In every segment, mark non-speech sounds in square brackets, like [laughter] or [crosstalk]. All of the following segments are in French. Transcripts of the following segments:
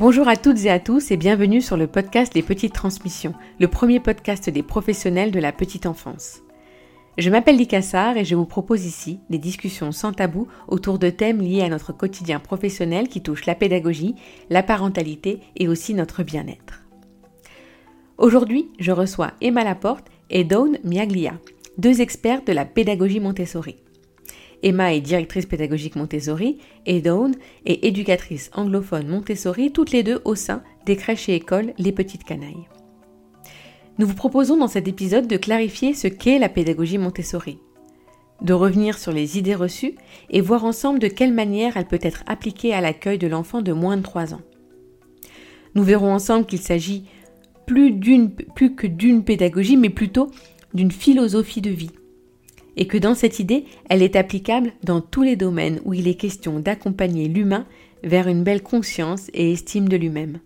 Bonjour à toutes et à tous et bienvenue sur le podcast Les Petites Transmissions, le premier podcast des professionnels de la petite enfance. Je m'appelle Licassar et je vous propose ici des discussions sans tabou autour de thèmes liés à notre quotidien professionnel qui touchent la pédagogie, la parentalité et aussi notre bien-être. Aujourd'hui, je reçois Emma Laporte et Dawn Miaglia, deux experts de la pédagogie Montessori. Emma est directrice pédagogique Montessori et Dawn est éducatrice anglophone Montessori, toutes les deux au sein des crèches et écoles Les Petites Canailles. Nous vous proposons dans cet épisode de clarifier ce qu'est la pédagogie Montessori, de revenir sur les idées reçues et voir ensemble de quelle manière elle peut être appliquée à l'accueil de l'enfant de moins de 3 ans. Nous verrons ensemble qu'il s'agit plus, plus que d'une pédagogie, mais plutôt d'une philosophie de vie et que dans cette idée, elle est applicable dans tous les domaines où il est question d'accompagner l'humain vers une belle conscience et estime de lui-même.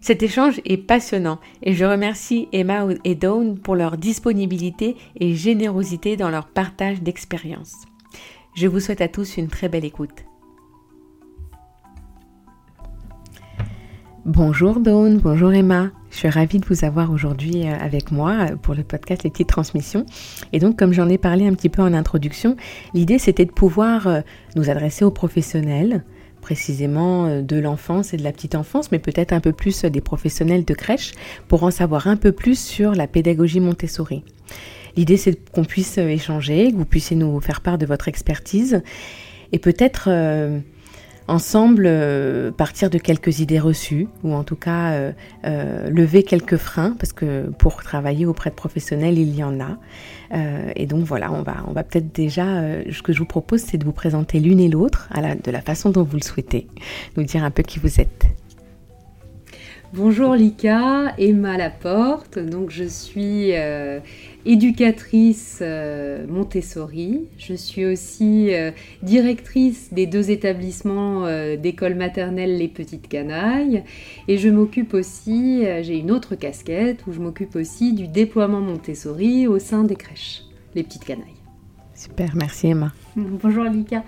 Cet échange est passionnant et je remercie Emma et Dawn pour leur disponibilité et générosité dans leur partage d'expériences. Je vous souhaite à tous une très belle écoute. Bonjour Dawn, bonjour Emma. Je suis ravie de vous avoir aujourd'hui euh, avec moi euh, pour le podcast Les Petites Transmissions. Et donc, comme j'en ai parlé un petit peu en introduction, l'idée c'était de pouvoir euh, nous adresser aux professionnels, précisément de l'enfance et de la petite enfance, mais peut-être un peu plus des professionnels de crèche, pour en savoir un peu plus sur la pédagogie Montessori. L'idée c'est qu'on puisse échanger, que vous puissiez nous faire part de votre expertise et peut-être ensemble euh, partir de quelques idées reçues ou en tout cas euh, euh, lever quelques freins parce que pour travailler auprès de professionnels il y en a. Et donc voilà on va on va peut-être déjà ce que je vous propose c'est de vous présenter l'une et l'autre de la façon dont vous le souhaitez. Nous dire un peu qui vous êtes Bonjour Lika, Emma Laporte. Donc je suis euh, éducatrice euh, Montessori. Je suis aussi euh, directrice des deux établissements d'école maternelle Les Petites Canailles. Et je m'occupe aussi, j'ai une autre casquette où je m'occupe aussi du déploiement Montessori au sein des crèches Les Petites Canailles. Super, merci Emma. Bonjour Lika.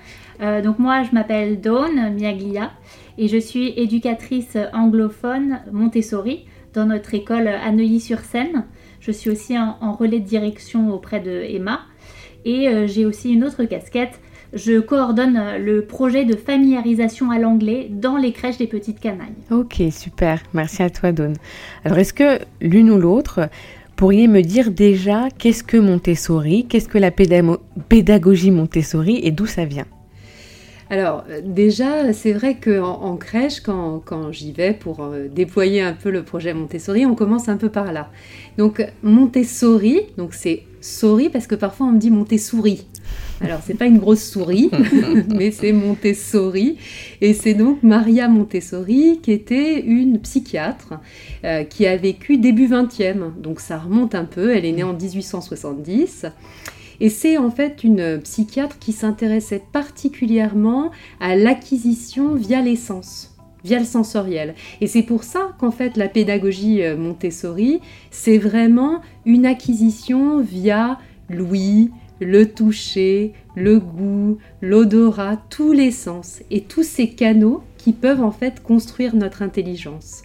donc moi je m'appelle Dawn Miaglia et je suis éducatrice anglophone Montessori dans notre école à Neuilly-sur-Seine. Je suis aussi en, relais de direction auprès de Emma et euh, j'ai aussi une autre casquette. Je coordonne le projet de familiarisation à l'anglais dans les crèches des petites canailles. Ok, super. Merci à toi, Dawn. Alors, est-ce que l'une ou l'autre pourriez me dire déjà qu'est-ce que Montessori, qu'est-ce que la pédagogie Montessori et d'où ça vient? Alors euh, déjà, c'est vrai qu'en en, crèche, quand, j'y vais pour euh, déployer un peu le projet Montessori, on commence un peu par là. Donc Montessori, donc c'est souris parce que parfois on me dit Montessori. Alors c'est pas une grosse souris, [laughs] mais c'est Montessori. Et c'est donc Maria Montessori qui était une psychiatre euh, qui a vécu début 20e. Donc ça remonte un peu, elle est née en 1870. Et c'est en fait une psychiatre qui s'intéressait particulièrement à l'acquisition via l'essence via le sensoriel. Et c'est pour ça qu'en fait la pédagogie euh, Montessori, c'est vraiment une acquisition via l'ouïe, le toucher, le goût, l'odorat, tous les sens et tous ces canaux qui peuvent en fait construire notre intelligence.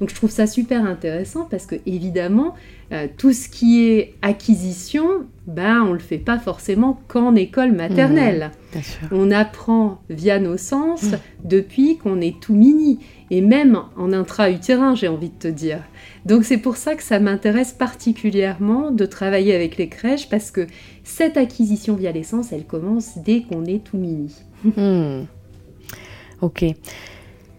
Donc je trouve ça super intéressant parce que évidemment euh, tout ce qui est acquisition, ben on le fait pas forcément qu'en école maternelle. Mmh, on apprend via nos sens mmh. depuis qu'on est tout mini et même en intra-utérin, j'ai envie de te dire. Donc c'est pour ça que ça m'intéresse particulièrement de travailler avec les crèches parce que cette acquisition via les sens, elle commence dès qu'on est tout mini. Mmh. Ok.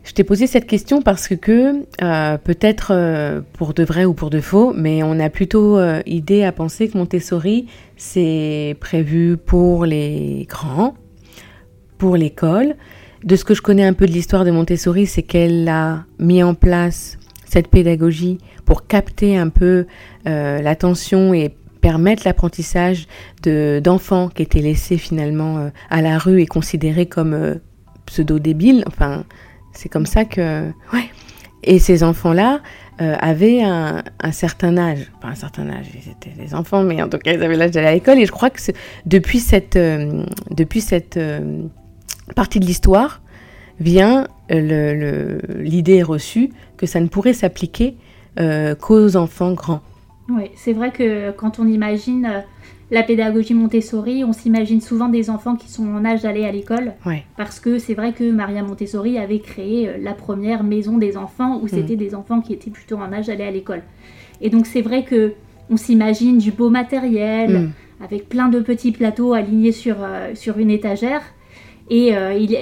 Je t'ai posé cette question parce que euh, peut-être euh, pour de vrai ou pour de faux, mais on a plutôt euh, idée à penser que Montessori, c'est prévu pour les grands, pour l'école. De ce que je connais un peu de l'histoire de Montessori, c'est qu'elle a mis en place cette pédagogie pour capter un peu l'attention et permettre l'apprentissage d'enfants qui étaient laissés finalement à la rue et considérés comme pseudo-débiles, enfin c'est comme ça que... Ouais. Et ces enfants-là euh, avaient un, certain âge, pas un certain âge, ils étaient des enfants, mais en tout cas ils avaient l'âge d'aller à l'école. Et je crois que depuis cette, euh, depuis cette euh, partie de l'histoire, vient l'idée reçue que ça ne pourrait s'appliquer qu'aux enfants grands. Oui, c'est vrai que quand on imagine la pédagogie Montessori, on s'imagine souvent des enfants qui sont en âge d'aller à l'école. Parce que c'est vrai que Maria Montessori avait créé euh, la première maison des enfants où mm. c'était des enfants qui étaient plutôt en âge d'aller à l'école. Et donc c'est vrai que on s'imagine du beau matériel, mm. avec plein de petits plateaux alignés sur, euh, sur une étagère. Et, euh, il,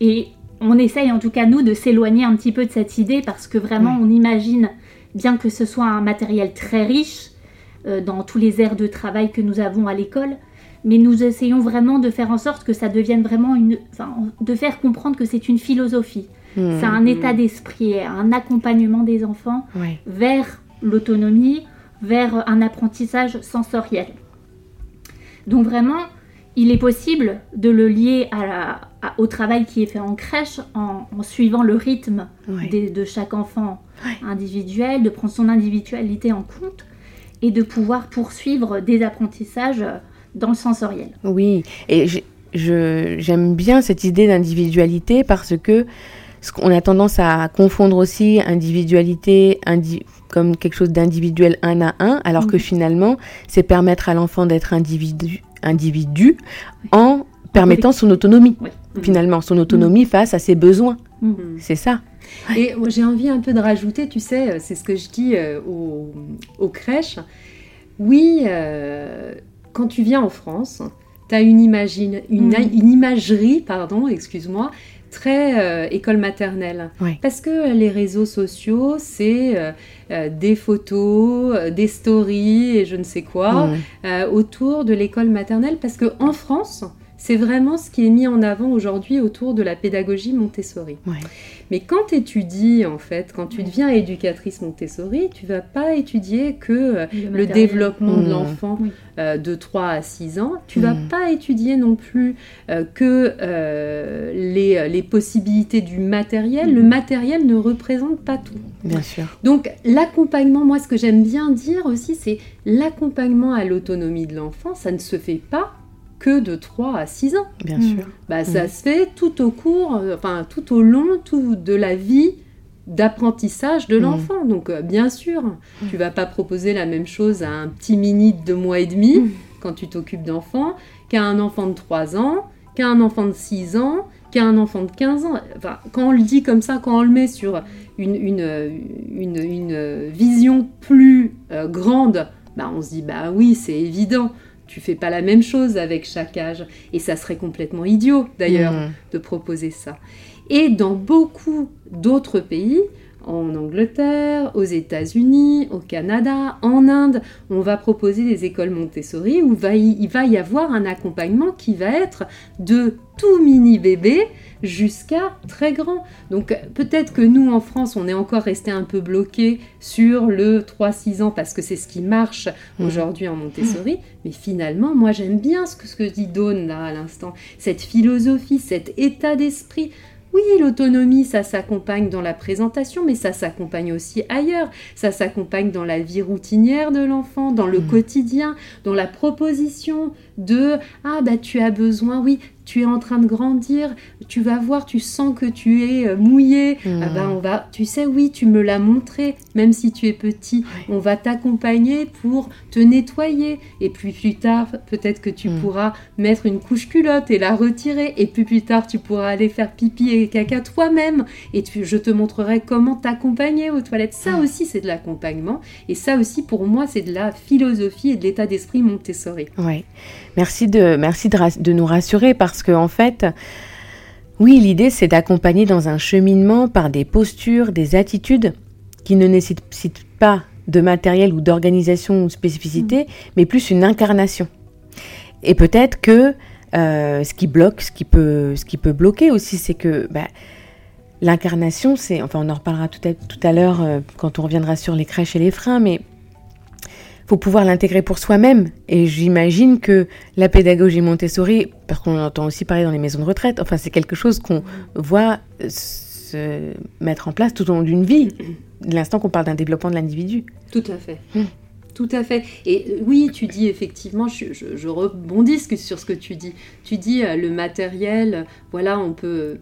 et, on essaye en tout cas nous de s'éloigner un petit peu de cette idée parce que vraiment on imagine, bien que ce soit un matériel très riche, dans tous les aires de travail que nous avons à l'école, mais nous essayons vraiment de faire en sorte que ça devienne vraiment une, enfin, de faire comprendre que c'est une philosophie, mmh. c'est un état d'esprit, un accompagnement des enfants vers l'autonomie, vers un apprentissage sensoriel. Donc vraiment, il est possible de le lier à au travail qui est fait en crèche en, suivant le rythme de chaque enfant individuel, de prendre son individualité en compte, et de pouvoir poursuivre des apprentissages dans le sensoriel. Oui, et j'aime bien cette idée d'individualité parce que on a tendance à confondre aussi individualité comme quelque chose d'individuel un à un, alors que mhm. finalement, c'est permettre à l'enfant d'être individu, individu en permettant son autonomie. Finalement, son autonomie face à ses besoins. Mhm. C'est ça. Et j'ai envie un peu de rajouter, tu sais, euh, c'est ce que je dis euh, aux, crèches. Oui, euh, quand tu viens en France, tu as une, imagine, une, mm. une, imagerie, pardon, excuse-moi, très école maternelle. Parce que les réseaux sociaux, c'est des photos, des stories et je ne sais quoi mm. autour de l'école maternelle. Parce qu'en France, c'est vraiment ce qui est mis en avant aujourd'hui autour de la pédagogie Montessori. Mais quand tu étudies, en fait, quand tu deviens éducatrice Montessori, tu vas pas étudier que euh, le, développement de mmh. l'enfant euh, de 3 à 6 ans. Tu vas mmh. pas étudier non plus euh, que les, les, possibilités du matériel. Le mmh. matériel ne représente pas tout. Bien sûr. Donc l'accompagnement, moi ce que j'aime bien dire aussi, c'est l'accompagnement à l'autonomie de l'enfant, ça ne se fait pas que de 3 à 6 ans. Bien mm. sûr. Bah, Ça mm. se fait tout au cours, euh, enfin tout au long tout de la vie d'apprentissage de mm. l'enfant. Donc euh, bien sûr, tu vas pas proposer la même chose à un petit mini de 2 mois et demi quand tu t'occupes d'enfants qu'à un enfant de 3 ans, qu'à un enfant de 6 ans, qu'à un enfant de 15 ans. Enfin, quand on le dit comme ça, quand on le met sur une, une, une, une vision plus euh, grande, bah, on se dit, bah oui, c'est évident tu fais pas la même chose avec chaque âge. Et ça serait complètement idiot d'ailleurs mmh. de proposer ça. Et dans beaucoup d'autres pays, en Angleterre, aux États-Unis, au Canada, en Inde, on va proposer des écoles Montessori où il va y avoir un accompagnement qui va être de tout mini bébé jusqu'à très grand. Donc peut-être que nous en France, on est encore resté un peu bloqué sur le 3-6 ans parce que c'est ce qui marche mmh. aujourd'hui en Montessori. Mais finalement, moi j'aime bien ce que, ce que dit Dawn là à l'instant, cette philosophie, cet état d'esprit. Oui, l'autonomie, ça s'accompagne dans la présentation, mais ça s'accompagne aussi ailleurs. Ça s'accompagne dans la vie routinière de l'enfant, dans le mmh. quotidien, dans la proposition de Ah, bah tu as besoin, oui, tu es en train de grandir, tu vas voir, tu sens que tu es euh, mouillé, ah bah, hmm. on va, tu sais, oui, tu me l'as montré, même si tu es petit, on va t'accompagner pour te nettoyer. Et puis plus tard, peut-être que tu hmm. pourras mettre une couche culotte et la retirer. Et puis plus tard, tu pourras aller faire pipi et caca toi-même. Et je te montrerai comment t'accompagner aux toilettes. Ça hmm. aussi, c'est de l'accompagnement. Et ça aussi, pour moi, c'est de la philosophie et de l'état d'esprit Montessori. Oui. Merci de, merci de, nous rassurer parce que, en fait, oui, l'idée c'est d'accompagner dans un cheminement par des postures, des attitudes qui ne nécessitent pas de matériel ou d'organisation ou de spécificité, mm. mais plus une incarnation. Et peut-être que euh, ce qui bloque, ce qui peut, ce qui peut bloquer aussi, c'est que bah, l'incarnation, c'est, enfin, on en reparlera tout à, tout à l'heure euh, quand on reviendra sur les crèches et les freins, mais faut pouvoir l'intégrer pour soi-même. Et j'imagine que la pédagogie Montessori, parce qu'on entend aussi parler dans les maisons de retraite, enfin c'est quelque chose qu'on voit se mettre en place tout au long d'une vie, l'instant qu'on parle d'un développement de l'individu. Tout à fait. Hum. Tout à fait. Et oui, tu dis effectivement, je, rebondis sur ce que tu dis. Tu dis euh, le matériel, voilà, on peut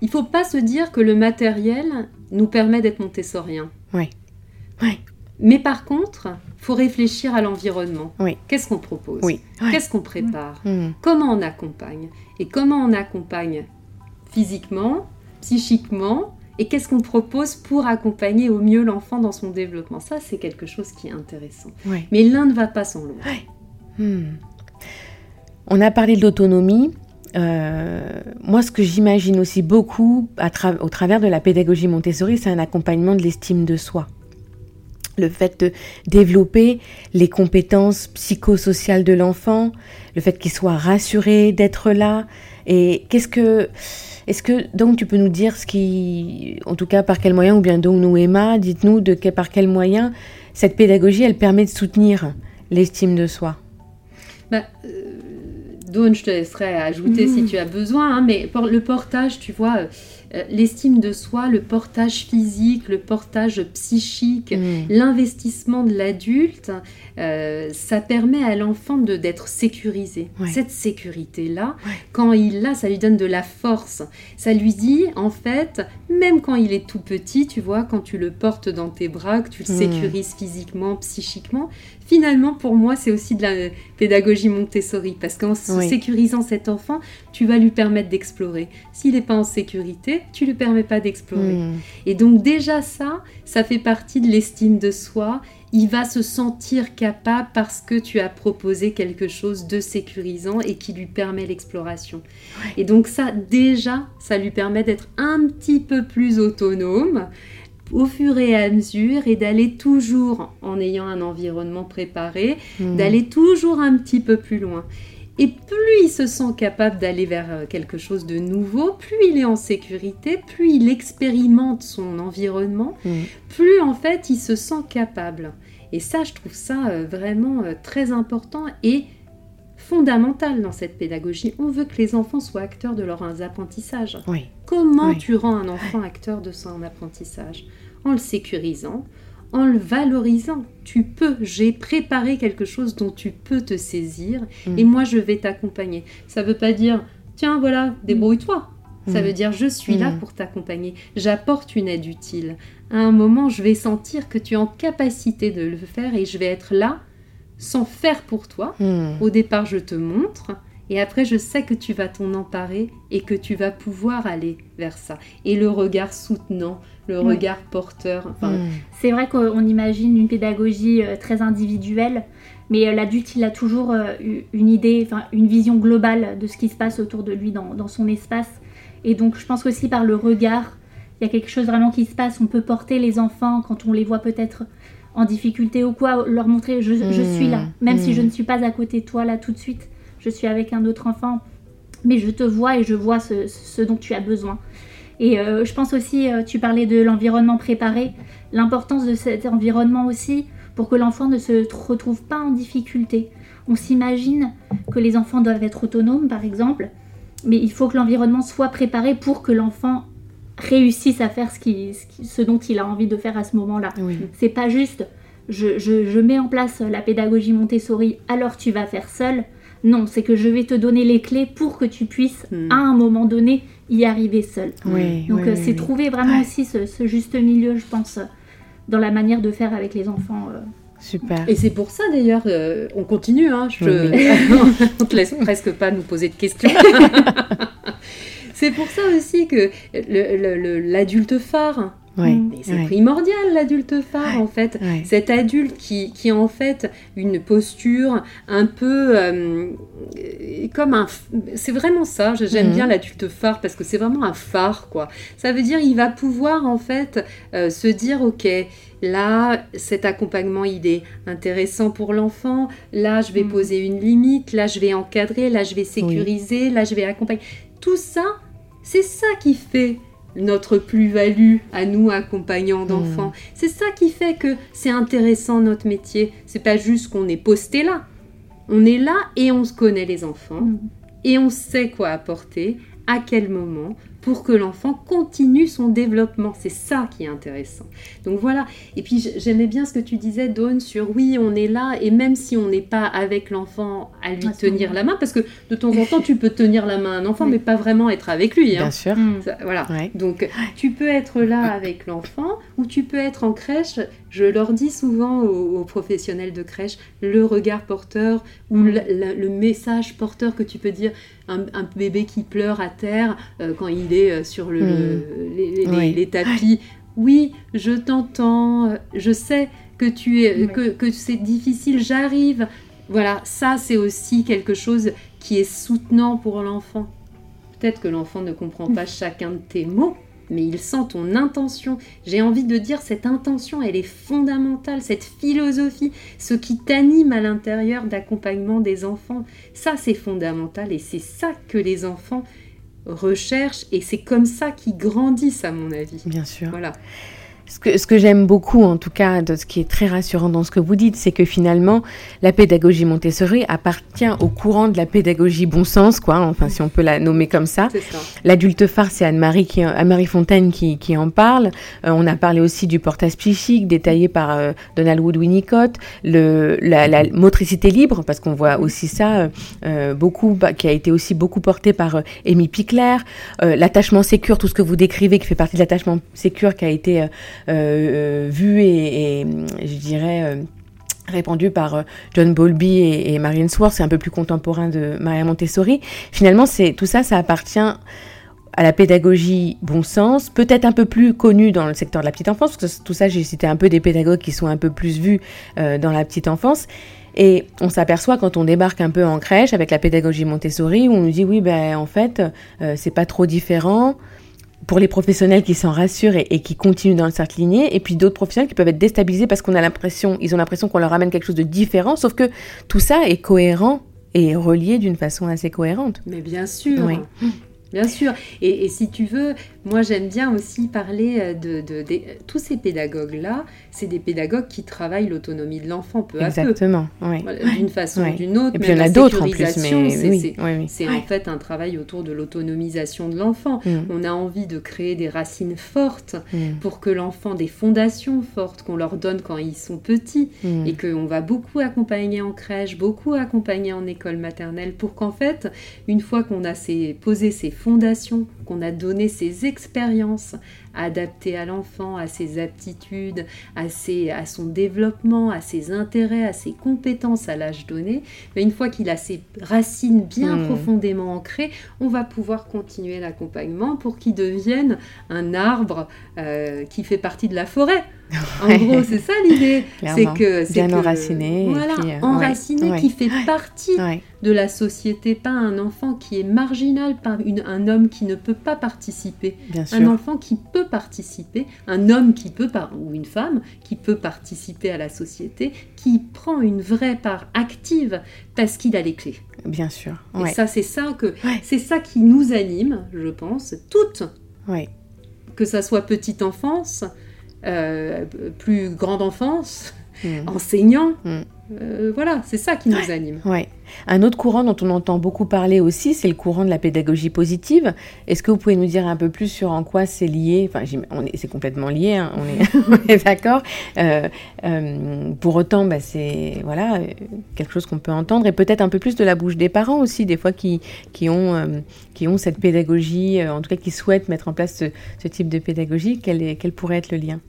il faut pas se dire que le matériel nous permet d'être montessoriens. Oui. Oui. Mais par contre, faut réfléchir à l'environnement. Oui. Qu'est-ce qu'on propose Oui. Ouais. Qu'est-ce qu'on prépare Hmm. Comment on accompagne Et comment on accompagne physiquement, psychiquement Et qu'est-ce qu'on propose pour accompagner au mieux l'enfant dans son développement? Ça, c'est quelque chose qui est intéressant. Ouais. Mais l'un ne va pas sans l'autre. Hmm. On a parlé de l'autonomie. Euh, moi, ce que j'imagine aussi beaucoup à tra- au travers de la pédagogie Montessori, c'est un accompagnement de l'estime de soi. Le fait de développer les compétences psychosociales de l'enfant, le fait qu'il soit rassuré d'être là. Et qu'est-ce que, est-ce que donc tu peux nous dire ce qui, en tout cas par quel moyen, ou bien donc nous Emma, dites-nous de que- par quel moyen cette pédagogie, elle permet de soutenir l'estime de soi? Bah, euh, Dawn, je te laisserai ajouter Mhm. si tu as besoin, hein, mais pour le portage, tu vois, euh, l'estime de soi, le portage physique, le portage psychique, Mm. l'investissement de l'adulte, euh, ça permet à l'enfant de d'être sécurisé. Ouais. Cette sécurité-là, Ouais. quand il l'a, ça lui donne de la force. Ça lui dit, en fait, même quand il est tout petit, tu vois, quand tu le portes dans tes bras, que tu le Mm. sécurises physiquement, psychiquement, finalement, pour moi, c'est aussi de la pédagogie Montessori, parce qu'en Oui. sécurisant cet enfant, tu vas lui permettre d'explorer. S'il n'est pas en sécurité, tu lui permets pas d'explorer. Mm. Et donc déjà ça, ça fait partie de l'estime de soi. Il va se sentir capable parce que tu as proposé quelque chose de sécurisant et qui lui permet l'exploration. Et donc ça, déjà, ça lui permet d'être un petit peu plus autonome au fur et à mesure et d'aller toujours, en ayant un environnement préparé, Mm. d'aller toujours un petit peu plus loin. Et plus il se sent capable d'aller vers euh, quelque chose de nouveau, plus il est en sécurité, plus il expérimente son environnement, Mm. plus en fait il se sent capable. Et ça, je trouve ça euh, vraiment euh, très important et fondamental dans cette pédagogie. On veut que les enfants soient acteurs de leurs apprentissages. Oui. Comment Oui. tu rends un enfant acteur de son apprentissage? En le sécurisant, en le valorisant. Tu peux, j'ai préparé quelque chose dont tu peux te saisir Mm. et moi je vais t'accompagner. Ça veut pas dire, tiens voilà, débrouille-toi. Ça Mm. veut dire, je suis là Mm. pour t'accompagner. J'apporte une aide utile. À un moment, je vais sentir que tu es en capacité de le faire et je vais être là sans faire pour toi. Mm. Au départ, je te montre. Et après, je sais que tu vas t'en emparer et que tu vas pouvoir aller vers ça. Et le regard soutenant, le Ouais. regard porteur. Enfin, Mm. C'est vrai qu'on imagine une pédagogie euh, très individuelle, mais euh, l'adulte, il a toujours euh, eu une idée, enfin une vision globale de ce qui se passe autour de lui dans, dans son espace. Et donc, je pense qu'aussi par le regard, il y a quelque chose vraiment qui se passe. On peut porter les enfants quand on les voit peut-être en difficulté ou quoi, leur montrer je, je Mm. suis là, même si je ne suis pas à côté de toi là tout de suite. Je suis avec un autre enfant, mais je te vois et je vois ce, ce dont tu as besoin. Et euh, je pense aussi, euh, tu parlais de l'environnement préparé, l'importance de cet environnement aussi pour que l'enfant ne se retrouve pas en difficulté. On s'imagine que les enfants doivent être autonomes, par exemple, mais il faut que l'environnement soit préparé pour que l'enfant réussisse à faire ce, qui- ce qui- ce dont il a envie de faire à ce moment-là. Oui. C'est pas juste je, je- je mets en place la pédagogie Montessori, alors tu vas faire seul. Non, c'est que je vais te donner les clés pour que tu puisses, Hmm. à un moment donné, y arriver seul. Oui. Donc oui, euh, c'est oui. trouver vraiment Ouais. aussi ce, ce juste milieu, je pense, dans la manière de faire avec les enfants. euh. Super. Et c'est pour ça d'ailleurs, euh, on continue, hein, je... [laughs] on te laisse presque pas nous poser de questions. [laughs] c'est pour ça aussi que l'adulte phare, Ouais. Mm. c'est ouais. primordial l'adulte phare Ouais. en fait. Ouais. Cet adulte qui, qui a en fait une posture un peu euh, comme un... C'est vraiment ça, j'aime Mhm. bien l'adulte phare parce que c'est vraiment un phare quoi. Ça veut dire il va pouvoir en fait euh, se dire ok, là cet accompagnement il est intéressant pour l'enfant, là je vais Mhm. poser une limite, là je vais encadrer, là je vais sécuriser, là je vais accompagner. Tout ça, c'est ça qui fait notre plus-value à nous accompagnants d'enfants. C'est ça qui fait que c'est intéressant notre métier. C'est pas juste qu'on est posté là. On est là et on se connaît les enfants Mm. et on sait quoi apporter, à quel moment, pour que l'enfant continue son développement. C'est ça qui est intéressant. Donc voilà. Et puis j'aimais bien ce que tu disais, Dawn, sur oui, on est là, et même si on n'est pas avec l'enfant à lui tenir la main, parce que de temps en temps, tu peux tenir la main à un enfant, mais pas vraiment être avec lui. Hein. Bien sûr. voilà. Donc tu peux être là avec l'enfant, ou tu peux être en crèche. Je leur dis souvent aux, professionnels de crèche, le regard porteur ou le message porteur que tu peux dire un, bébé qui pleure à terre euh, quand il est euh, sur le, mm. les, tapis. Oui, je t'entends, euh, je sais que tu es, que, que c'est difficile, j'arrive. Voilà, ça c'est aussi quelque chose qui est soutenant pour l'enfant. Peut-être que l'enfant ne comprend pas chacun de tes mots, mais il sent ton intention. J'ai envie de dire, cette intention, elle est fondamentale, cette philosophie, ce qui t'anime à l'intérieur d'accompagnement des enfants. Ça, c'est fondamental et c'est ça que les enfants recherchent et c'est comme ça qu'ils grandissent, à mon avis. Bien sûr. Voilà. Ce que, ce que j'aime beaucoup, en tout cas, de ce qui est très rassurant dans ce que vous dites, c'est que finalement, la pédagogie Montessori appartient au courant de la pédagogie bon sens, quoi, enfin, si on peut la nommer comme ça. L'adulte phare, c'est Anne-Marie qui, Anne-Marie Fontaine qui, qui en parle. Euh, on a parlé aussi du portage psychique détaillé par euh, Donald Wood Winnicott, le, la, la, motricité libre, parce qu'on voit aussi ça euh, beaucoup, bah, qui a été aussi beaucoup porté par Amy Pickler, l'attachement sécure, tout ce que vous décrivez, qui fait partie de l'attachement sécure, qui a été euh, euh, vu et, je dirais euh, répandu par John Bowlby et, et Marianne Swartz, c'est un peu plus contemporain de Maria Montessori. Finalement, c'est tout ça, ça appartient à la pédagogie bon sens, peut-être un peu plus connue dans le secteur de la petite enfance, parce que tout ça, j'ai cité un peu des pédagogues qui sont un peu plus vus dans la petite enfance. Et on s'aperçoit quand on débarque un peu en crèche avec la pédagogie Montessori, où on nous dit oui, ben en fait, c'est pas trop différent pour les professionnels qui s'en rassurent et, qui continuent dans le cercle ligné, et puis d'autres professionnels qui peuvent être déstabilisés parce qu'on a l'impression, ils ont l'impression qu'on leur amène quelque chose de différent, sauf que tout ça est cohérent et relié d'une façon assez cohérente. Mais bien sûr. Oui. Bien sûr. Et, si tu veux, moi j'aime bien aussi parler euh, de, tous ces pédagogues-là. C'est des pédagogues qui travaillent l'autonomie de l'enfant peu à peu. Exactement. D'une façon ou d'une autre. Et puis il y en a d'autres en plus. Mais c'est en fait un travail autour de l'autonomisation de l'enfant. Mm. On a envie de créer des racines fortes mm. pour que l'enfant, des fondations fortes qu'on leur donne quand ils sont petits mm. et qu'on va beaucoup accompagner en crèche, beaucoup accompagner en école maternelle pour qu'en fait, une fois qu'on a posé ces fondations, qu'on a donné ses expériences adaptées à l'enfant, à ses aptitudes, à, ses, à son développement, à ses intérêts, à ses compétences à l'âge donné, mais une fois qu'il a ses racines bien hmm. profondément ancrées, on va pouvoir continuer l'accompagnement pour qu'il devienne un arbre euh, qui fait partie de la forêt. En gros, c'est ça l'idée. [laughs] C'est que c'est bien enraciné. Voilà, euh, enraciné qui fait partie de la société, pas un enfant qui est marginal, pas un homme qui ne peut pas participer. un enfant qui peut participer, un homme qui peut, ou une femme qui peut participer à la société, qui prend une vraie part active parce qu'il a les clés. Bien sûr. Et ça, c'est ça que, c'est ça qui nous anime, je pense, toutes. Que ça soit petite enfance, euh, plus grande enfance, mm. enseignant. Mm. Euh, voilà, c'est ça qui nous anime. Ouais. Un autre courant dont on entend beaucoup parler aussi, c'est le courant de la pédagogie positive. Est-ce que vous pouvez nous dire un peu plus sur en quoi c'est lié? Enfin, c'est complètement lié, hein, on est, [laughs] d'accord. Euh, pour autant, bah, c'est voilà quelque chose qu'on peut entendre et peut-être un peu plus de la bouche des parents aussi, des fois qui, qui, ont, qui ont cette pédagogie, en tout cas qui souhaitent mettre en place ce, type de pédagogie. Quel, est, quel pourrait être le lien?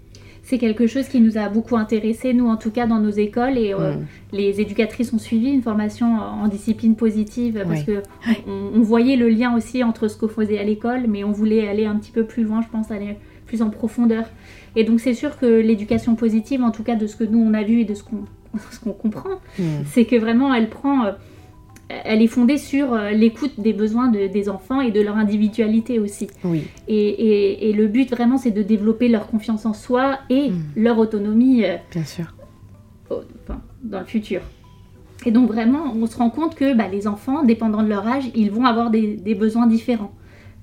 C'est quelque chose qui nous a beaucoup intéressé, nous en tout cas dans nos écoles. Et euh, mm. les éducatrices ont suivi une formation en discipline positive parce que on, voyait le lien aussi entre ce qu'on faisait à l'école, mais on voulait aller un petit peu plus loin, je pense, aller plus en profondeur. Et donc c'est sûr que l'éducation positive, en tout cas de ce que nous on a vu et de ce qu'on [laughs] comprend, mm. c'est que vraiment elle prend euh, elle est fondée sur euh, l'écoute des besoins des enfants et de leur individualité aussi. Oui. Et, le but vraiment, c'est de développer leur confiance en soi et hmm. leur autonomie. Euh, Bien sûr. dans le futur. Et donc vraiment, on se rend compte que bah, les enfants, dépendant de leur âge, ils vont avoir des, besoins différents.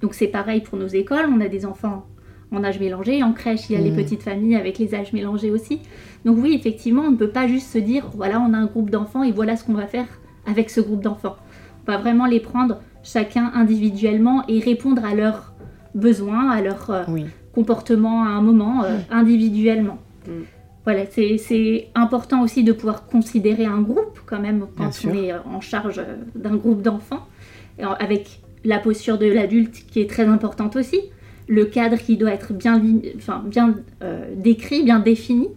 Donc c'est pareil pour nos écoles, on a des enfants en âge mélangé, en crèche, il y a les hmm. petites familles avec les âges mélangés aussi. Donc oui, effectivement, on ne peut pas juste se dire, voilà, on a un groupe d'enfants et voilà ce qu'on va faire avec ce groupe d'enfants. On va vraiment les prendre chacun individuellement et répondre à leurs besoins, à leur comportement à un moment, individuellement. Mm. Voilà, c'est important aussi de pouvoir considérer un groupe quand même quand on est en charge d'un groupe d'enfants, avec la posture de l'adulte qui est très importante aussi, le cadre qui doit être bien, enfin, bien décrit, bien défini.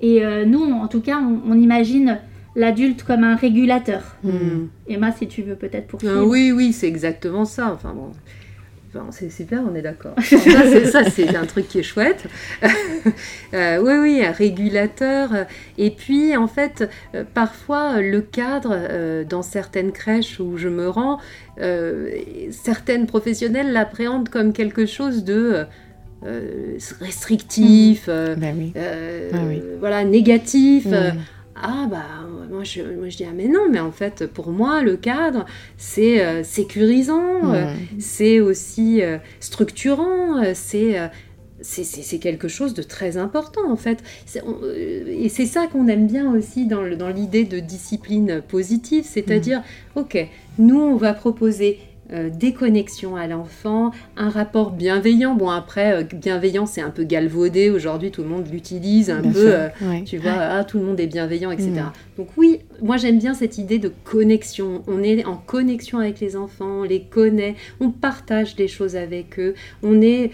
Et nous, en tout cas, on imagine l'adulte comme un régulateur. Hmm. Emma, si tu veux peut-être poursuivre. Euh, oui, oui, c'est exactement ça. Enfin bon. c'est super, on est d'accord. [laughs] ça, c'est un truc qui est chouette. [laughs] Euh, oui, oui, un régulateur. Et puis, en fait, euh, parfois, le cadre, dans certaines crèches où je me rends, certaines professionnelles l'appréhendent comme quelque chose de restrictif, ben ah voilà, négatif. Hmm ah bah moi je, moi je dis ah mais non mais en fait pour moi le cadre c'est euh, sécurisant euh, c'est aussi euh, structurant c'est c'est quelque chose de très important en fait. et c'est ça qu'on aime bien aussi dans l'idée de discipline positive, c'est-à-dire, mmh. ok, nous on va proposer euh, déconnexion à l'enfant, un rapport bienveillant. Bon, après, euh, bienveillant, c'est un peu galvaudé. Aujourd'hui, tout le monde l'utilise un peu. Euh, tu vois, ah, tout le monde est bienveillant, etc. Mm. Donc, oui, moi, j'aime bien cette idée de connexion. On est en connexion avec les enfants, on les connaît, on partage des choses avec eux, on est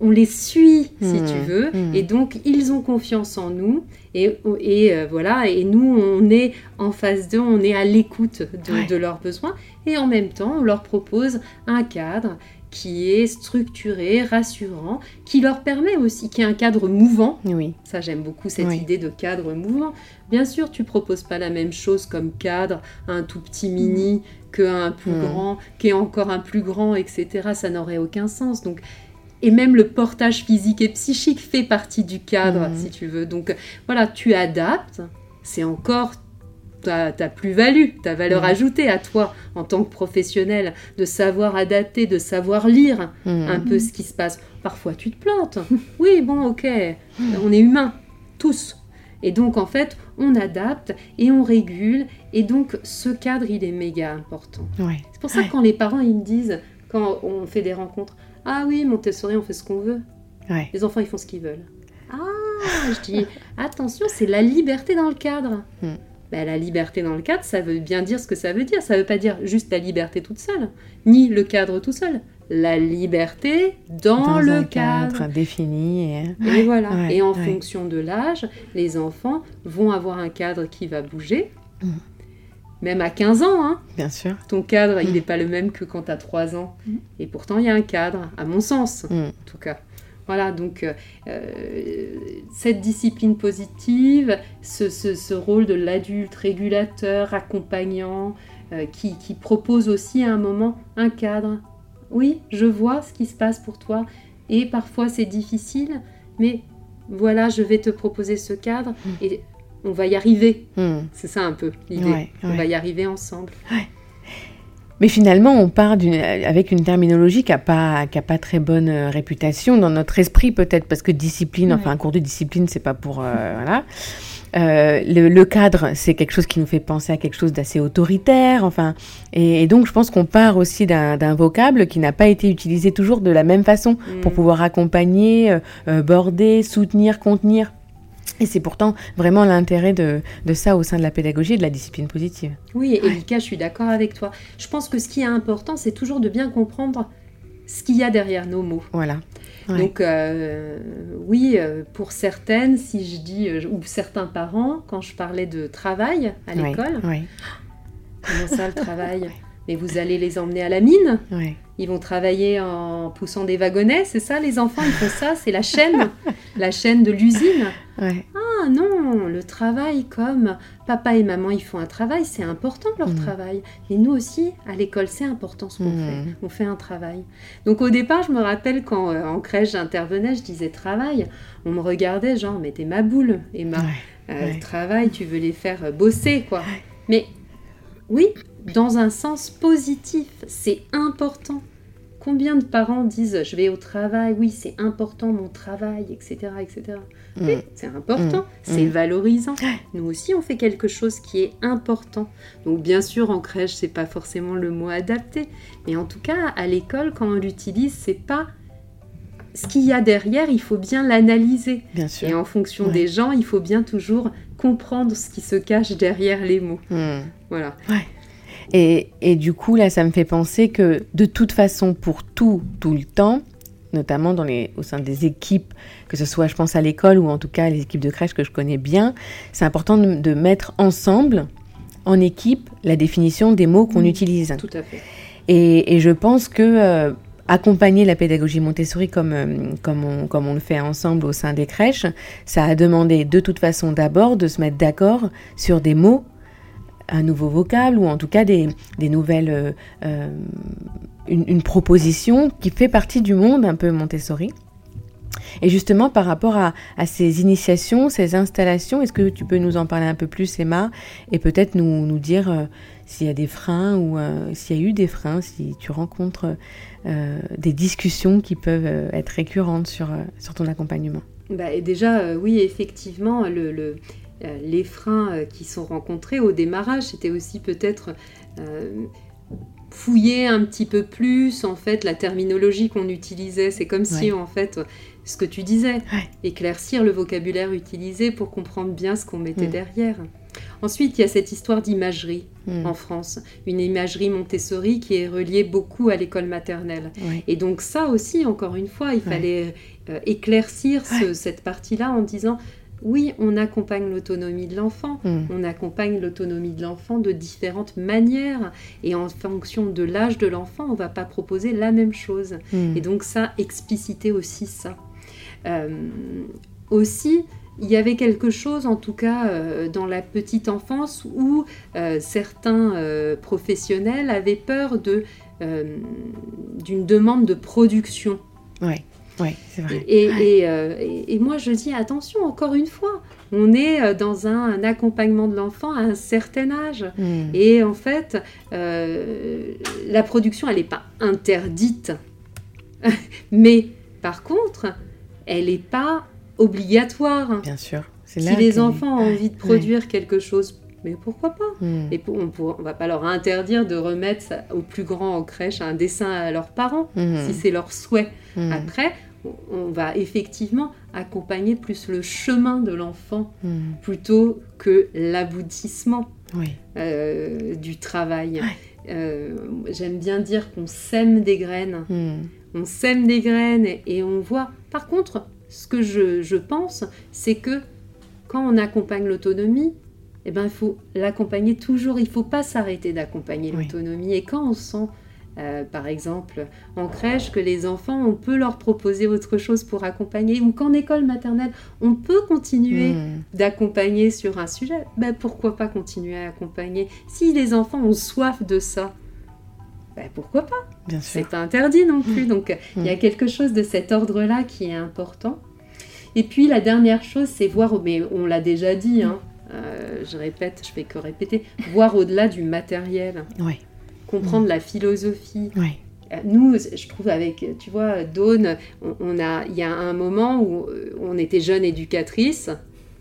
on les suit, si hmm. tu veux, hmm. et donc ils ont confiance en nous, et, et euh, voilà, et nous, on est en face d'eux, on est à l'écoute de, leurs besoins, et en même temps, on leur propose un cadre qui est structuré, rassurant, qui leur permet aussi, qui est un cadre mouvant. Oui. Ça, j'aime beaucoup cette idée de cadre mouvant. Bien sûr, tu proposes pas la même chose comme cadre à un tout petit mini hmm. qu'à un plus grand, qui est encore un plus grand, etc. Ça n'aurait aucun sens. Donc, et même le portage physique et psychique fait partie du cadre, mhm. si tu veux. Donc voilà, tu adaptes, c'est encore ta, plus-value, ta valeur mhm. ajoutée à toi en tant que professionnel, de savoir adapter, de savoir lire mhm. un peu ce qui se passe. Parfois tu te plantes. [laughs] Oui, bon, ok, on est humain, tous. Et donc en fait, on adapte et on régule. Et donc ce cadre, il est méga important. C'est pour ça que quand les parents, ils me disent, quand on fait des rencontres, ah oui, Montessori, on fait ce qu'on veut. Les enfants, ils font ce qu'ils veulent. Ah, je dis, attention, c'est la liberté dans le cadre. Hmm. Ben, la liberté dans le cadre, ça veut bien dire ce que ça veut dire. Ça veut pas dire juste la liberté toute seule, ni le cadre tout seul. La liberté dans, le cadre. défini. Et, voilà. et en fonction de l'âge, les enfants vont avoir un cadre qui va bouger. Hmm même à 15 ans. Hein. Bien sûr. Ton cadre, il n'est mm. pas le même que quand tu as 3 ans. Mm. Et pourtant, il y a un cadre, à mon sens, mm. en tout cas. Voilà, donc euh, euh, cette discipline positive, ce, rôle de l'adulte régulateur, accompagnant, euh, qui, qui, propose aussi à un moment un cadre. Oui, je vois ce qui se passe pour toi, et parfois c'est difficile, mais voilà, je vais te proposer ce cadre, et on va y arriver. Hmm. C'est ça un peu l'idée. on va y arriver ensemble. Mais finalement, on part avec une terminologie qui n'a pas, pas très bonne euh, réputation dans notre esprit, peut-être, parce que discipline, enfin, un cours de discipline, c'est pas pour. Euh, voilà. Euh, le, cadre, c'est quelque chose qui nous fait penser à quelque chose d'assez autoritaire, enfin, et, donc je pense qu'on part aussi d'un vocable qui n'a pas été utilisé toujours de la même façon pour hmm. pouvoir accompagner, border, soutenir, contenir. Et c'est pourtant vraiment l'intérêt de, ça au sein de la pédagogie et de la discipline positive. Oui, Elika, je suis d'accord avec toi. Je pense que ce qui est important, c'est toujours de bien comprendre ce qu'il y a derrière nos mots. Voilà. Donc, euh, oui, euh, pour certaines, si je dis, euh, ou certains parents, quand je parlais de travail à l'école, comment ça le travail? Mais vous allez les emmener à la mine Ils vont travailler en poussant des wagonnets, c'est ça les enfants Ils font ça, c'est la chaîne, [laughs] la chaîne de l'usine. Ah non, le travail comme papa et maman ils font un travail, c'est important leur mm. travail. Et nous aussi, à l'école, c'est important ce qu'on mm. fait. On fait un travail. Donc au départ, je me rappelle quand euh, en crèche j'intervenais, je disais travail. On me regardait genre, mais t'es ma boule, Emma. Euh, travail, tu veux les faire bosser, quoi. Mais oui, dans un sens positif, c'est important combien de parents disent je vais au travail, oui, c'est important mon travail, etc. etc. Mm. Oui, c'est important, Mm. c'est Mm. valorisant. Nous aussi, on fait quelque chose qui est important. Donc, bien sûr, en crèche, c'est pas forcément le mot adapté, mais en tout cas, à l'école, quand on l'utilise, c'est pas ce qu'il y a derrière, il faut bien l'analyser. Bien Et en fonction Ouais. des gens, il faut bien toujours comprendre ce qui se cache derrière les mots. Voilà. Et, et du coup, là, ça me fait penser que de toute façon, pour tout, tout le temps, notamment dans les, au sein des équipes, que ce soit, je pense, à l'école ou en tout cas les équipes de crèche que je connais bien, c'est important de, de mettre ensemble, en équipe, la définition des mots qu'on Mm. utilise. Tout à fait. Et, et je pense que euh, accompagner la pédagogie Montessori comme, euh, comme, on, comme on le fait ensemble au sein des crèches, ça a demandé de toute façon d'abord de se mettre d'accord sur des mots, un nouveau vocable ou en tout cas des, nouvelles, euh, euh, une, proposition qui fait partie du monde un peu Montessori. Et justement, par rapport à, ces initiations, ces installations, est-ce que tu peux nous en parler un peu plus, Emma, et peut-être nous, nous dire euh, s'il y a des freins ou euh, s'il y a eu des freins, si tu rencontres des discussions qui peuvent être récurrentes sur, sur ton accompagnement? Bah, et déjà, oui, effectivement, le, les freins euh, qui sont rencontrés au démarrage, c'était aussi peut-être euh, fouiller un petit peu plus, en fait, la terminologie qu'on utilisait. C'est comme si, Ouais. en fait, ce que tu disais, Ouais. éclaircir le vocabulaire utilisé pour comprendre bien ce qu'on mettait Mm. derrière. Ensuite, il y a cette histoire d'imagerie Hmm. en France, une imagerie Montessori qui est reliée beaucoup à l'école maternelle. Ouais. Et donc ça aussi, encore une fois, il fallait euh, éclaircir ce- cette partie-là en disant, oui, on accompagne l'autonomie de l'enfant, Hmm. on accompagne l'autonomie de l'enfant de différentes manières, et en fonction de l'âge de l'enfant, on va pas proposer la même chose. Hmm. Et donc ça, expliciter aussi ça. Euh, aussi, il y avait quelque chose, en tout cas euh, dans la petite enfance, où euh, certains euh, professionnels avaient peur de, d'une demande de production. Ouais, ouais, c'est vrai. Et, et, euh, et- et moi, je dis attention, encore une fois, on est euh, dans un, un accompagnement de l'enfant à un certain âge. Hmm. Et en fait, euh, la production, elle n'est pas interdite. [laughs] Mais par contre, elle n'est pas obligatoire. Bien sûr. C'est Si les enfants ont envie de produire quelque chose, mais pourquoi pas Hmm. Et on ne va pas leur interdire de remettre aux plus grands en crèche un dessin à leurs parents, Hmm. si c'est leur souhait. Après, on- va effectivement accompagner plus le chemin de l'enfant Hmm. plutôt que l'aboutissement Oui. euh, du travail. Ouais. Euh, J'aime bien dire qu'on sème des graines. Hmm. On sème des graines et, et on voit. Par contre, ce que je, je pense, c'est que quand on accompagne l'autonomie, eh ben, il faut l'accompagner toujours. Il ne faut pas s'arrêter d'accompagner Oui. l'autonomie. Et quand on sent, euh, par exemple, en crèche, que les enfants, on peut leur proposer autre chose pour accompagner, ou qu'en école maternelle, on peut continuer Hmm. d'accompagner sur un sujet, ben pourquoi pas continuer à accompagner Si les enfants ont soif de ça, ben pourquoi pas? Bien sûr. C'est pas interdit non plus. Donc il y a Mm. quelque chose de cet ordre-là qui est important. Et puis la dernière chose, c'est voir, mais on l'a déjà dit, hein, euh, je répète, je fais que répéter, voir au-delà du matériel, Ouais. Comprendre la philosophie, Ouais. euh, Nous, je trouve avec, tu vois, Dawn, on, on a, il y a un moment où euh, on était jeune éducatrice,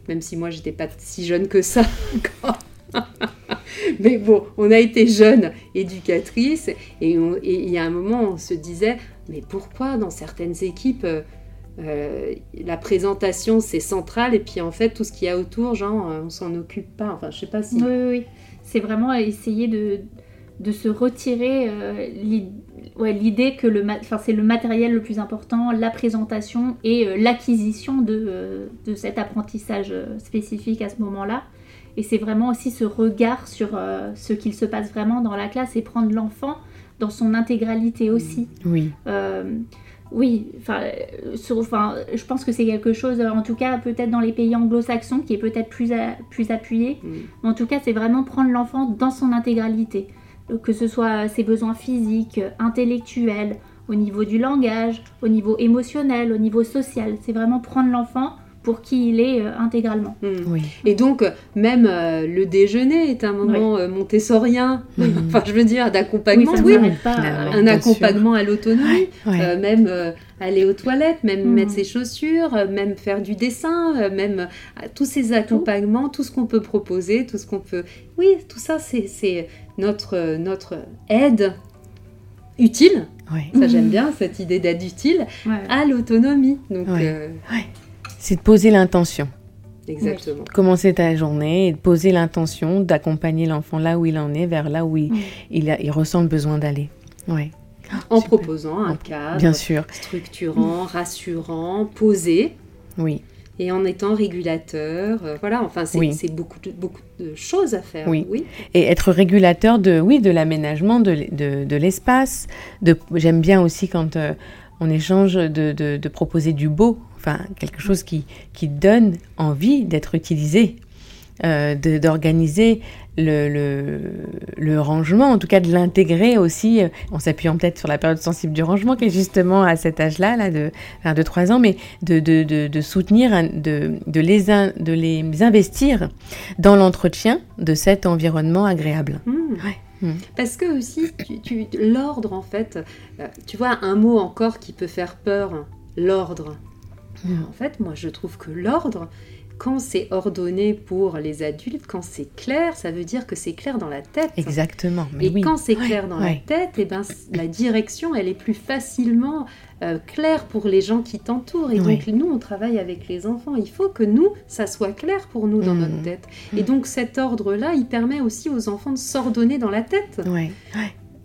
même si moi j'étais pas si jeune que ça. [laughs] Mais bon, on a été jeune éducatrice et il y a un moment on se disait, mais pourquoi dans certaines équipes euh, la présentation c'est central et puis en fait tout ce qu'il y a autour, genre on s'en occupe pas. Enfin, je sais pas si. Oui, oui, oui. C'est vraiment essayer de, de se retirer euh, ouais, l'idée que le c'est le matériel le plus important, la présentation et euh, l'acquisition de, euh, de cet apprentissage spécifique à ce moment-là. Et c'est vraiment aussi ce regard sur ce qu'il se passe vraiment dans la classe et prendre l'enfant dans son intégralité aussi. Oui. Oui, enfin, je pense que c'est quelque chose, en tout cas peut-être dans les pays anglo-saxons, qui est peut-être plus, plus appuyé. Mm. Mais en tout cas, c'est vraiment prendre l'enfant dans son intégralité, que ce soit ses besoins physiques, euh, intellectuels, au niveau du langage, au niveau émotionnel, au niveau social. C'est vraiment prendre l'enfant pour qui il est intégralement. Hmm. Et donc, même le déjeuner est un moment montessorien, [laughs] enfin je veux dire, d'accompagnement, oui, un accompagnement à l'autonomie, même aller aux toilettes, même hmm. mettre ses chaussures, même faire du dessin, même tous ces accompagnements, tout ce qu'on peut proposer, tout ce qu'on peut... Oui, tout ça, c'est notre, notre aide utile. Ça, j'aime bien cette idée d'aide utile à l'autonomie. Donc, euh, c'est de poser l'intention. Exactement. Commencer ta journée et de poser l'intention d'accompagner l'enfant là où il en est, vers là où il, il, ressent le besoin d'aller. Ouais. En proposant un cadre bien sûr. structurant, rassurant, posé. Oui et en étant régulateur. Euh, voilà, enfin, c'est beaucoup, de, beaucoup de choses à faire. Oui. Et être régulateur de, oui, de l'aménagement de, de, l'espace. J'aime bien aussi quand euh, on échange de, proposer du beau, enfin, quelque chose qui, qui donne envie d'être utilisé. Euh, d'organiser le, le, rangement, en tout cas de l'intégrer aussi, euh, en s'appuyant peut-être sur la période sensible du rangement, qui est justement à cet âge-là, là, de, de 3 ans, mais de, de, de, soutenir, de, de, les de les investir dans l'entretien de cet environnement agréable. Mmh. Mmh. Parce que aussi, tu, l'ordre, en fait, euh, tu vois, un mot encore qui peut faire peur, l'ordre. Mmh. En fait, moi, je trouve que l'ordre, quand c'est ordonné pour les adultes, quand c'est clair, ça veut dire que c'est clair dans la tête. Exactement. Mais et quand c'est clair dans la tête, et eh ben, la direction, elle est plus facilement euh, claire pour les gens qui t'entourent. Et donc, nous, on travaille avec les enfants. Il faut que nous, ça soit clair pour nous dans mmh. notre tête. Et donc, cet ordre-là, il permet aussi aux enfants de s'ordonner dans la tête.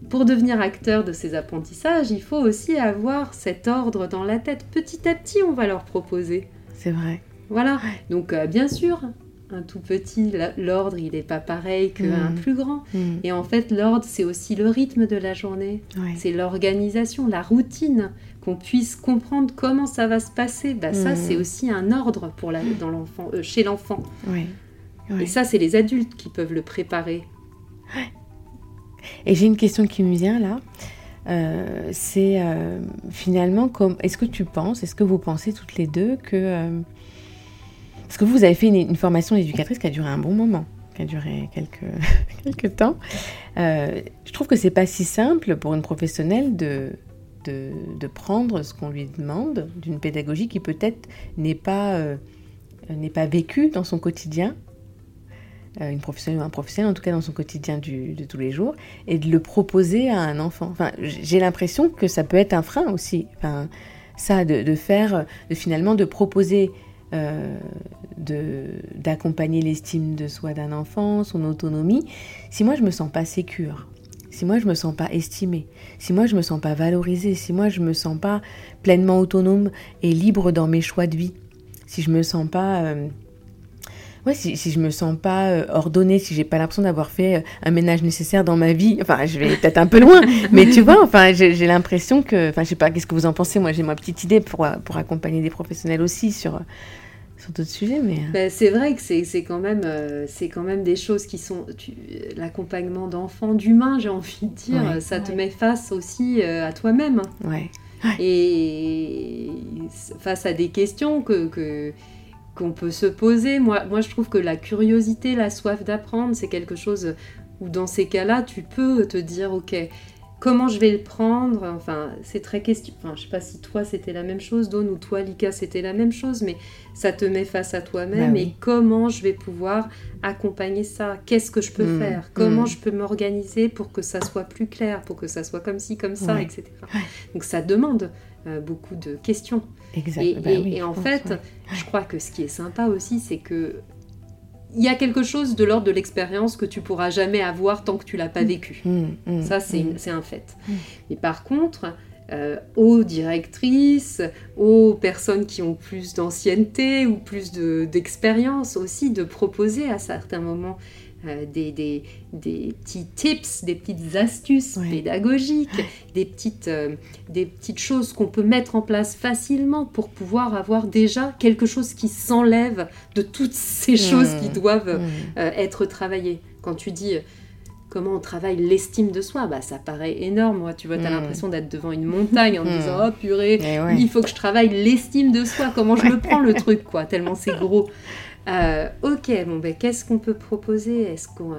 Pour devenir acteur de ces apprentissages, il faut aussi avoir cet ordre dans la tête. Petit à petit, on va leur proposer. C'est vrai. Voilà. Donc, euh, bien sûr, un tout petit, l'ordre, il n'est pas pareil qu'un mm. plus grand. Mm. Et en fait, l'ordre, c'est aussi le rythme de la journée. C'est l'organisation, la routine, qu'on puisse comprendre comment ça va se passer. Bah, Ça, mm. c'est aussi un ordre pour la, dans l'enfant, euh, chez l'enfant. Et ça, c'est les adultes qui peuvent le préparer. Et j'ai une question qui me vient là. Euh, c'est finalement, comme, est-ce que tu penses, est-ce que vous pensez toutes les deux que parce que vous avez fait une, formation d'éducatrice qui a duré un bon moment, qui a duré quelques, [laughs] quelques temps. Euh, je trouve que c'est pas si simple pour une professionnelle de, de, prendre ce qu'on lui demande d'une pédagogie qui peut-être n'est pas, euh, pas vécue dans son quotidien, euh, une professionnelle ou un professionnel, en tout cas dans son quotidien de tous les jours, et de le proposer à un enfant. Enfin, j'ai l'impression que ça peut être un frein aussi. Enfin, ça, de, de faire, de finalement de proposer euh, d'accompagner l'estime de soi d'un enfant, son autonomie, si moi je me sens pas sécure, si moi je me sens pas estimée, si moi je me sens pas valorisée, si moi je me sens pas pleinement autonome et libre dans mes choix de vie, si je me sens pas euh, ouais, si, si je me sens pas euh, ordonnée, si j'ai pas l'impression d'avoir fait euh, un ménage nécessaire dans ma vie, enfin, je vais peut-être un peu loin, [laughs] mais tu vois, enfin, j'ai l'impression que, enfin, je sais pas, qu'est-ce que vous en pensez Moi, j'ai ma petite idée pour, pour accompagner des professionnels aussi sur sur d'autres sujets, mais... Euh. Ben, c'est vrai que c'est quand, même, c'est quand même des choses qui sont... L'accompagnement d'enfants, d'humains, j'ai envie de dire, ça te met face aussi à toi-même. Ouais. Et face à des questions que, que qu'on peut se poser. Moi, moi, je trouve que la curiosité, la soif d'apprendre, c'est quelque chose où dans ces cas-là, tu peux te dire, ok, comment je vais le prendre Enfin, c'est très question. Enfin, je sais pas si toi c'était la même chose, Dawn, ou toi, Lika, c'était la même chose, mais ça te met face à toi-même. Bah et comment je vais pouvoir accompagner ça? Qu'est-ce que je peux mmh. faire? Comment mmh. je peux m'organiser pour que ça soit plus clair, pour que ça soit comme ci, comme ça, etc. Donc ça demande euh, beaucoup de questions. Et, bah en fait, je crois que ce qui est sympa aussi, c'est que il y a quelque chose de l'ordre de l'expérience que tu pourras jamais avoir tant que tu l'as pas mm. vécu. Mm, mm, Ça, c'est un fait. Et par contre, euh, aux directrices, aux personnes qui ont plus d'ancienneté ou plus d'expérience aussi, de proposer à certains moments euh, des, des, des, petits tips, des petites astuces pédagogiques, des petites, euh, des petites choses qu'on peut mettre en place facilement pour pouvoir avoir déjà quelque chose qui s'enlève de toutes ces choses qui mmh. doivent mmh. euh, être travaillées. Quand tu dis comment on travaille l'estime de soi. Bah, ça paraît énorme, moi, tu vois, tu as Mm. l'impression d'être devant une montagne en te disant, oh purée, Eh ouais. il faut que je travaille l'estime de soi, comment je le prends le truc, quoi, tellement c'est gros. [laughs] Euh, ok, bon, ben, qu'est-ce qu'on peut proposer? Est-ce qu'on. euh,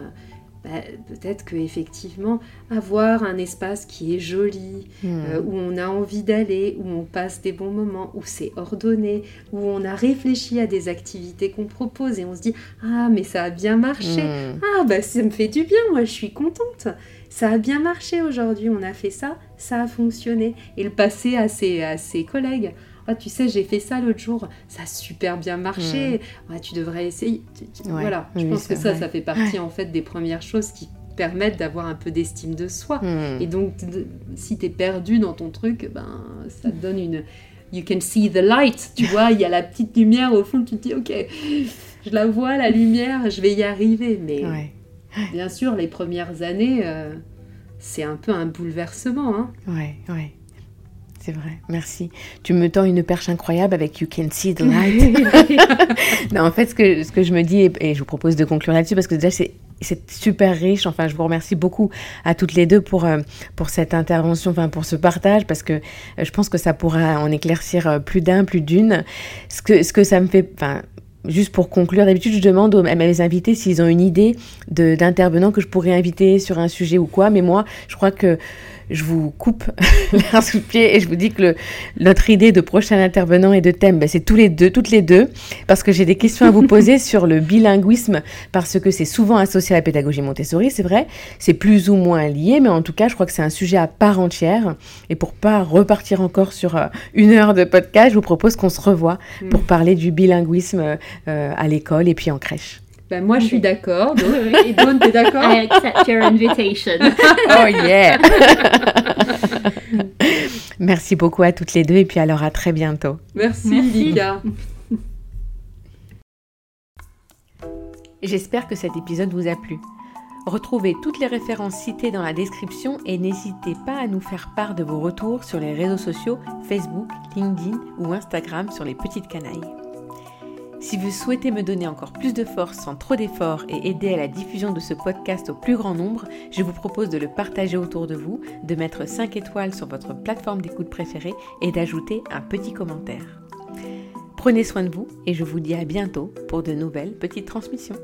bah, Peut-être que effectivement avoir un espace qui est joli, Hmm. euh, où on a envie d'aller, où on passe des bons moments, où c'est ordonné, où on a réfléchi à des activités qu'on propose et on se dit ah mais ça a bien marché, Hmm. ah bah ça me fait du bien, moi je suis contente. Ça a bien marché aujourd'hui, on a fait ça, ça a fonctionné. Et le passer à ses, à ses collègues. Ah, tu sais, j'ai fait ça l'autre jour, ça a super bien marché. Ah, tu devrais essayer. Ouais, Voilà, je oui, pense que ça, vrai. ça fait partie en fait des premières choses qui permettent d'avoir un peu d'estime de soi. Hmm. Et donc, si tu es perdu dans ton truc, ben, ça te donne une. You can see the light, tu vois, il y a la petite lumière au fond, tu te dis, ok, je la vois, la lumière, je vais y arriver. Mais Ouais. bien sûr, les premières années, euh, c'est un peu un bouleversement. Hein. Ouais, ouais. C'est vrai, merci. Tu me tends une perche incroyable avec You Can See the Light. [laughs] [laughs] non, en fait, ce que, ce que je me dis, et, et je vous propose de conclure là-dessus, parce que déjà, c'est c'est super riche. Enfin, je vous remercie beaucoup à toutes les deux pour, euh, pour cette intervention, enfin, pour ce partage, parce que euh, je pense que ça pourra en éclaircir euh, plus d'un, plus d'une. Ce que, ce que ça me fait. Enfin, Juste pour conclure, d'habitude, je demande aux- à mes invités s'ils ont une idée d'intervenants que je pourrais inviter sur un sujet ou quoi. Mais moi, je crois que je vous coupe [laughs] l'air sous le pied et je vous dis que le- notre idée de prochain intervenant et de thème, ben, c'est tous les deux, toutes les deux, parce que j'ai des questions à vous poser [laughs] sur le bilinguisme, parce que c'est souvent associé à la pédagogie Montessori, c'est vrai, c'est plus ou moins lié, mais en tout cas, je crois que c'est un sujet à part entière. Et pour pas repartir encore sur euh, une heure de podcast, je vous propose qu'on se revoie pour parler du bilinguisme euh, à l'école et puis en crèche. Ben, moi, je suis d'accord. donc- Et Dawn, t'es d'accord? I accept your invitation. [laughs] Oh yeah [laughs] Merci beaucoup à toutes les deux et puis alors à très bientôt. Merci, Merci. Lika. J'espère que cet épisode vous a plu. Retrouvez toutes les références citées dans la description et n'hésitez pas à nous faire part de vos retours sur les réseaux sociaux Facebook, LinkedIn ou Instagram sur les petites canailles. Si vous souhaitez me donner encore plus de force sans trop d'efforts et aider à la diffusion de ce podcast au plus grand nombre, je vous propose de le partager autour de vous, de mettre 5 étoiles sur votre plateforme d'écoute préférée et d'ajouter un petit commentaire. Prenez soin de vous et je vous dis à bientôt pour de nouvelles petites transmissions.